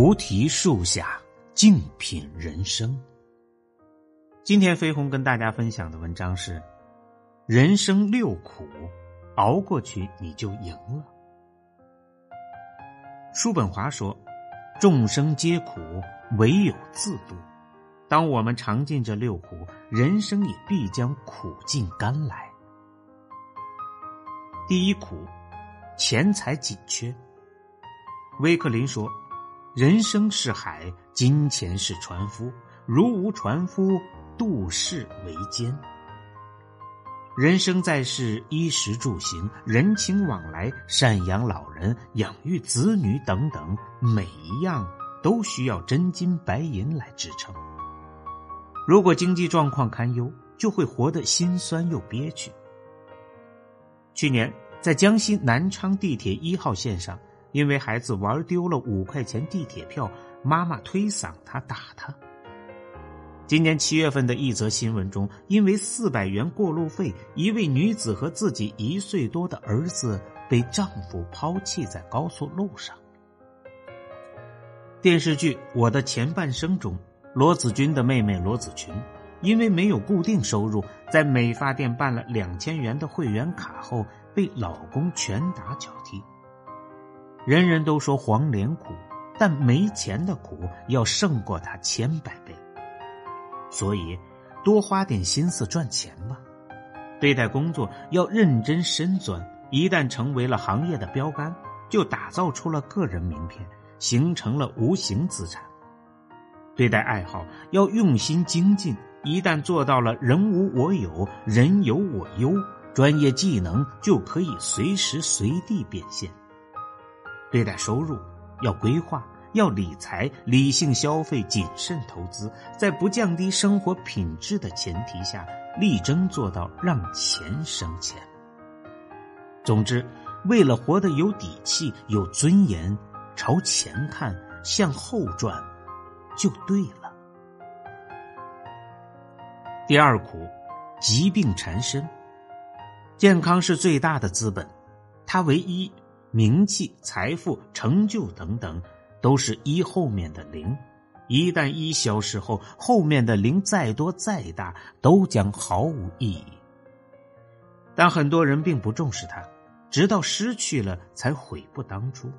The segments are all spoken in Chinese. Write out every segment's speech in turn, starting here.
菩提树下，静品人生。今天飞鸿跟大家分享的文章是：人生六苦，熬过去你就赢了。叔本华说：“众生皆苦，唯有自度。”当我们尝尽这六苦，人生也必将苦尽甘来。第一苦，钱财紧缺。威克林说。人生是海，金钱是船夫。如无船夫，渡世为艰。人生在世，衣食住行、人情往来、赡养老人、养育子女等等，每一样都需要真金白银来支撑。如果经济状况堪忧，就会活得心酸又憋屈。去年，在江西南昌地铁一号线上。因为孩子玩丢了五块钱地铁票，妈妈推搡他打他。今年七月份的一则新闻中，因为四百元过路费，一位女子和自己一岁多的儿子被丈夫抛弃在高速路上。电视剧《我的前半生》中，罗子君的妹妹罗子群，因为没有固定收入，在美发店办了两千元的会员卡后，被老公拳打脚踢。人人都说黄连苦，但没钱的苦要胜过它千百倍。所以，多花点心思赚钱吧。对待工作要认真深钻，一旦成为了行业的标杆，就打造出了个人名片，形成了无形资产。对待爱好要用心精进，一旦做到了人无我有，人有我优，专业技能就可以随时随地变现。对待收入，要规划，要理财，理性消费，谨慎投资，在不降低生活品质的前提下，力争做到让钱生钱。总之，为了活得有底气、有尊严，朝前看，向后转，就对了。第二苦，疾病缠身。健康是最大的资本，它唯一。名气、财富、成就等等，都是一后面的零。一旦一消失后，后面的零再多再大，都将毫无意义。但很多人并不重视它，直到失去了才悔不当初。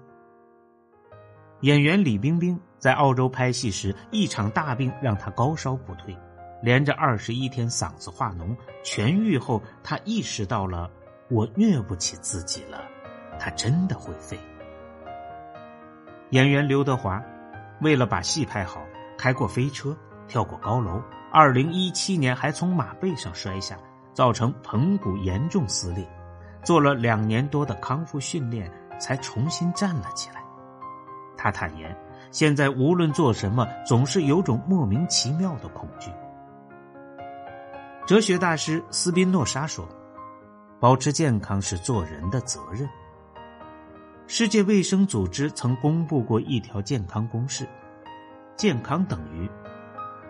演员李冰冰在澳洲拍戏时，一场大病让她高烧不退，连着二十一天嗓子化脓。痊愈后，她意识到了，我虐不起自己了。他真的会飞。演员刘德华为了把戏拍好，开过飞车，跳过高楼。二零一七年还从马背上摔下，造成盆骨严重撕裂，做了两年多的康复训练，才重新站了起来。他坦言，现在无论做什么，总是有种莫名其妙的恐惧。哲学大师斯宾诺莎说：“保持健康是做人的责任。”世界卫生组织曾公布过一条健康公式：健康等于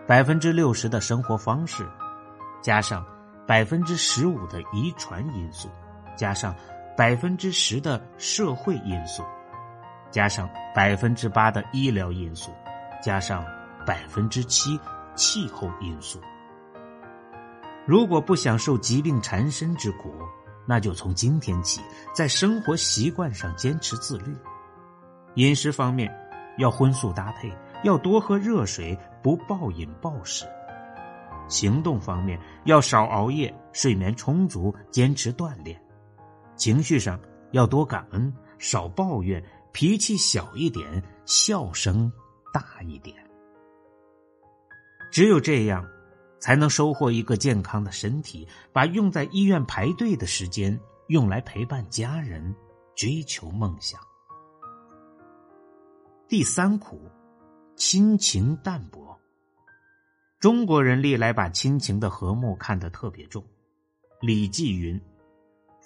百分之六十的生活方式，加上百分之十五的遗传因素，加上百分之十的社会因素，加上百分之八的医疗因素，加上百分之七气候因素。如果不想受疾病缠身之苦，那就从今天起，在生活习惯上坚持自律。饮食方面，要荤素搭配，要多喝热水，不暴饮暴食。行动方面，要少熬夜，睡眠充足，坚持锻炼。情绪上，要多感恩，少抱怨，脾气小一点，笑声大一点。只有这样。才能收获一个健康的身体，把用在医院排队的时间用来陪伴家人、追求梦想。第三苦，亲情淡薄。中国人历来把亲情的和睦看得特别重，《礼记》云：“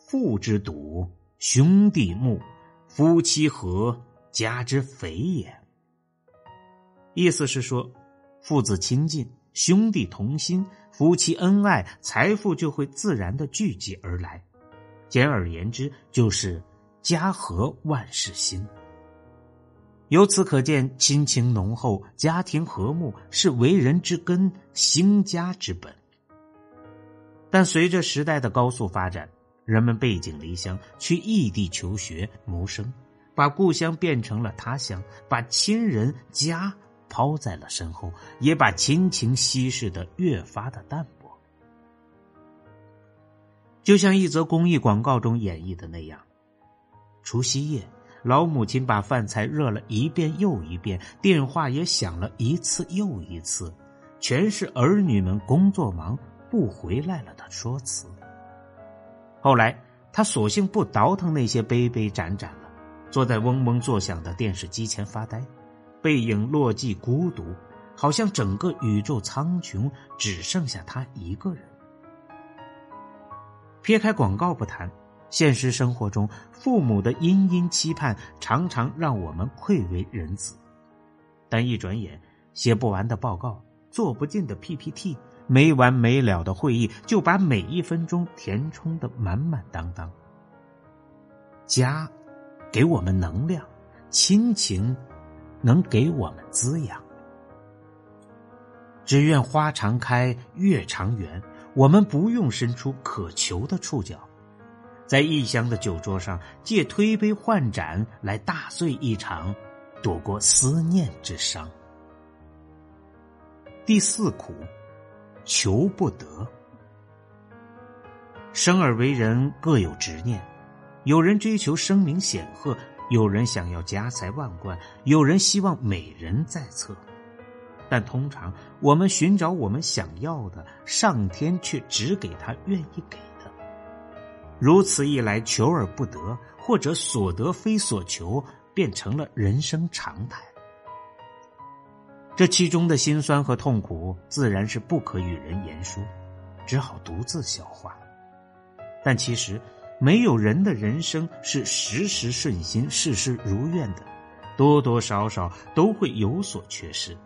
父之笃，兄弟睦，夫妻和，家之肥也。”意思是说，父子亲近。兄弟同心，夫妻恩爱，财富就会自然的聚集而来。简而言之，就是家和万事兴。由此可见，亲情浓厚、家庭和睦是为人之根、兴家之本。但随着时代的高速发展，人们背井离乡，去异地求学谋生，把故乡变成了他乡，把亲人家抛在了身后，也把亲情稀释的越发的淡薄。就像一则公益广告中演绎的那样，除夕夜。老母亲把饭菜热了一遍又一遍，电话也响了一次又一次，全是儿女们工作忙不回来了的说辞。后来，他索性不倒腾那些杯杯盏盏了，坐在嗡嗡作响的电视机前发呆，背影落寂孤独，好像整个宇宙苍穹只剩下他一个人。撇开广告不谈。现实生活中，父母的殷殷期盼常常让我们愧为人子，但一转眼，写不完的报告、做不尽的 PPT、没完没了的会议，就把每一分钟填充的满满当当。家，给我们能量；亲情，能给我们滋养。只愿花常开，月常圆，我们不用伸出渴求的触角。在异乡的酒桌上，借推杯换盏来大醉一场，躲过思念之伤。第四苦，求不得。生而为人各有执念，有人追求声名显赫，有人想要家财万贯，有人希望美人在侧。但通常，我们寻找我们想要的，上天却只给他愿意给的。如此一来，求而不得，或者所得非所求，变成了人生常态。这其中的辛酸和痛苦，自然是不可与人言说，只好独自消化。但其实，没有人的人生是时时顺心、事事如愿的，多多少少都会有所缺失。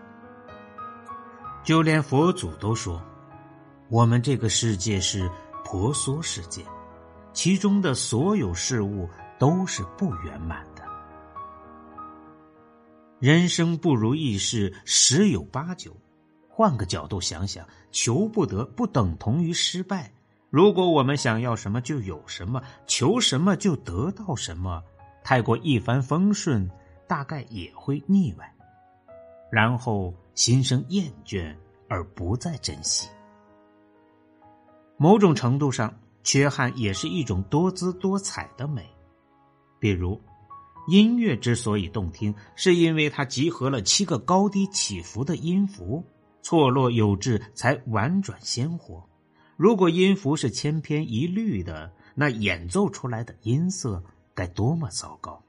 就连佛祖都说：“我们这个世界是婆娑世界。”其中的所有事物都是不圆满的，人生不如意事十有八九。换个角度想想，求不得不等同于失败。如果我们想要什么就有什么，求什么就得到什么，太过一帆风顺，大概也会腻歪，然后心生厌倦而不再珍惜。某种程度上。缺憾也是一种多姿多彩的美，比如，音乐之所以动听，是因为它集合了七个高低起伏的音符，错落有致，才婉转鲜活。如果音符是千篇一律的，那演奏出来的音色该多么糟糕！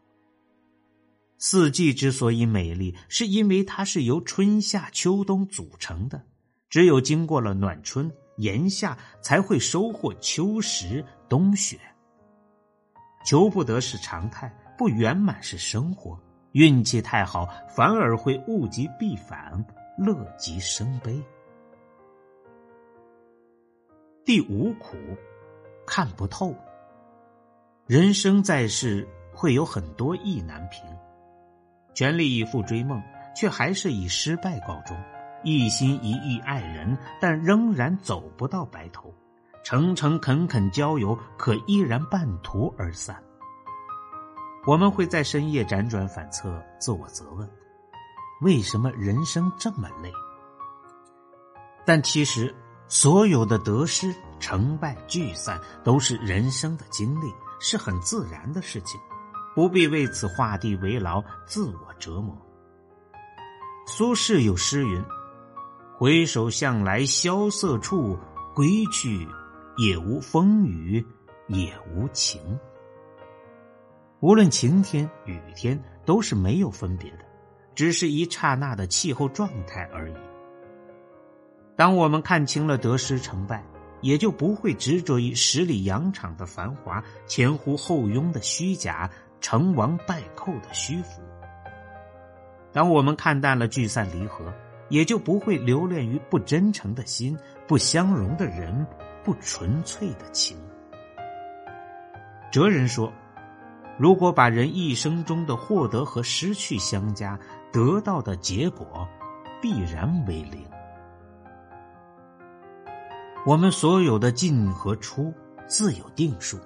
四季之所以美丽，是因为它是由春夏秋冬组成的，只有经过了暖春。炎夏才会收获秋实冬雪。求不得是常态，不圆满是生活。运气太好，反而会物极必反，乐极生悲。第五苦，看不透。人生在世，会有很多意难平，全力以赴追梦，却还是以失败告终。一心一意爱人，但仍然走不到白头；诚诚恳恳交友，可依然半途而散。我们会在深夜辗转反侧，自我责问：为什么人生这么累？但其实，所有的得失、成败、聚散，都是人生的经历，是很自然的事情，不必为此画地为牢，自我折磨。苏轼有诗云。回首向来萧瑟处，归去，也无风雨也无晴。无论晴天雨天，都是没有分别的，只是一刹那的气候状态而已。当我们看清了得失成败，也就不会执着于十里洋场的繁华、前呼后拥的虚假、成王败寇的虚浮。当我们看淡了聚散离合。也就不会留恋于不真诚的心、不相容的人、不纯粹的情。哲人说：“如果把人一生中的获得和失去相加，得到的结果必然为零。我们所有的进和出自有定数。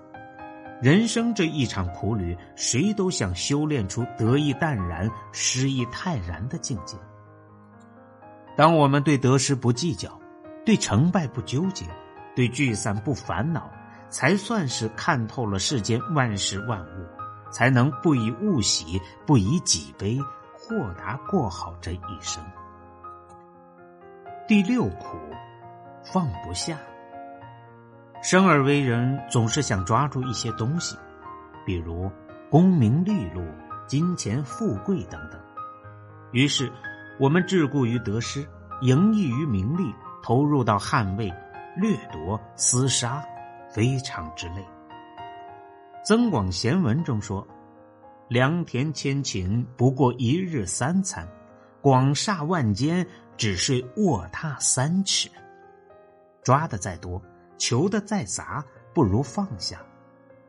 人生这一场苦旅，谁都想修炼出得意淡然、失意泰然的境界。当我们对得失不计较，对成败不纠结，对聚散不烦恼，才算是看透了世间万事万物，才能不以物喜，不以己悲，豁达过好这一生。第六苦，放不下。生而为人，总是想抓住一些东西，比如功名利禄、金钱富贵等等。于是，我们桎梏于得失，盈溢于名利，投入到捍卫、掠夺、厮杀，非常之累。《增广贤文》中说：“良田千顷，不过一日三餐；广厦万间，只睡卧榻三尺。”抓的再多。求的再杂，不如放下；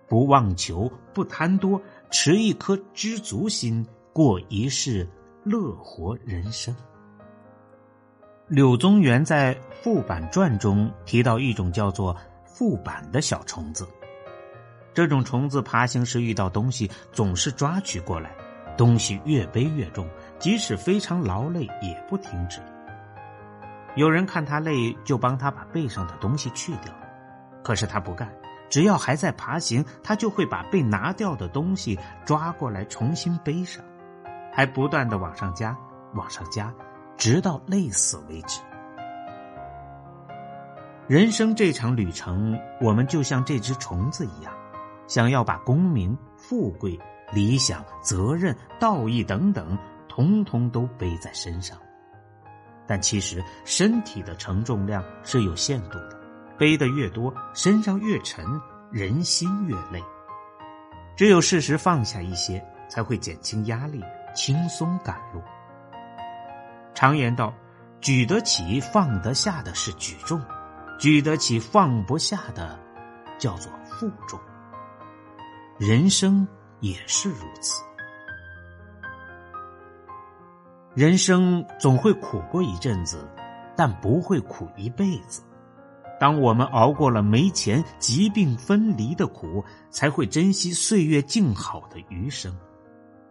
不妄求，不贪多，持一颗知足心，过一世乐活人生。柳宗元在《副板传》中提到一种叫做副板的小虫子，这种虫子爬行时遇到东西，总是抓取过来，东西越背越重，即使非常劳累也不停止。有人看他累，就帮他把背上的东西去掉。可是他不干，只要还在爬行，他就会把被拿掉的东西抓过来重新背上，还不断的往上加，往上加，直到累死为止。人生这场旅程，我们就像这只虫子一样，想要把功名、富贵、理想、责任、道义等等，通通都背在身上。但其实身体的承重量是有限度的。背的越多，身上越沉，人心越累。只有适时放下一些，才会减轻压力，轻松赶路。常言道：“举得起、放得下的是举重，举得起、放不下的叫做负重。”人生也是如此，人生总会苦过一阵子，但不会苦一辈子。当我们熬过了没钱、疾病、分离的苦，才会珍惜岁月静好的余生；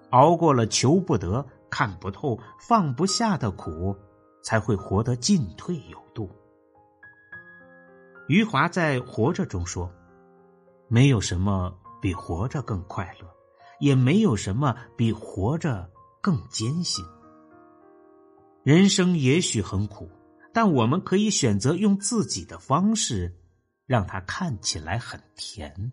熬过了求不得、看不透、放不下的苦，才会活得进退有度。余华在《活着》中说：“没有什么比活着更快乐，也没有什么比活着更艰辛。人生也许很苦。”但我们可以选择用自己的方式，让它看起来很甜。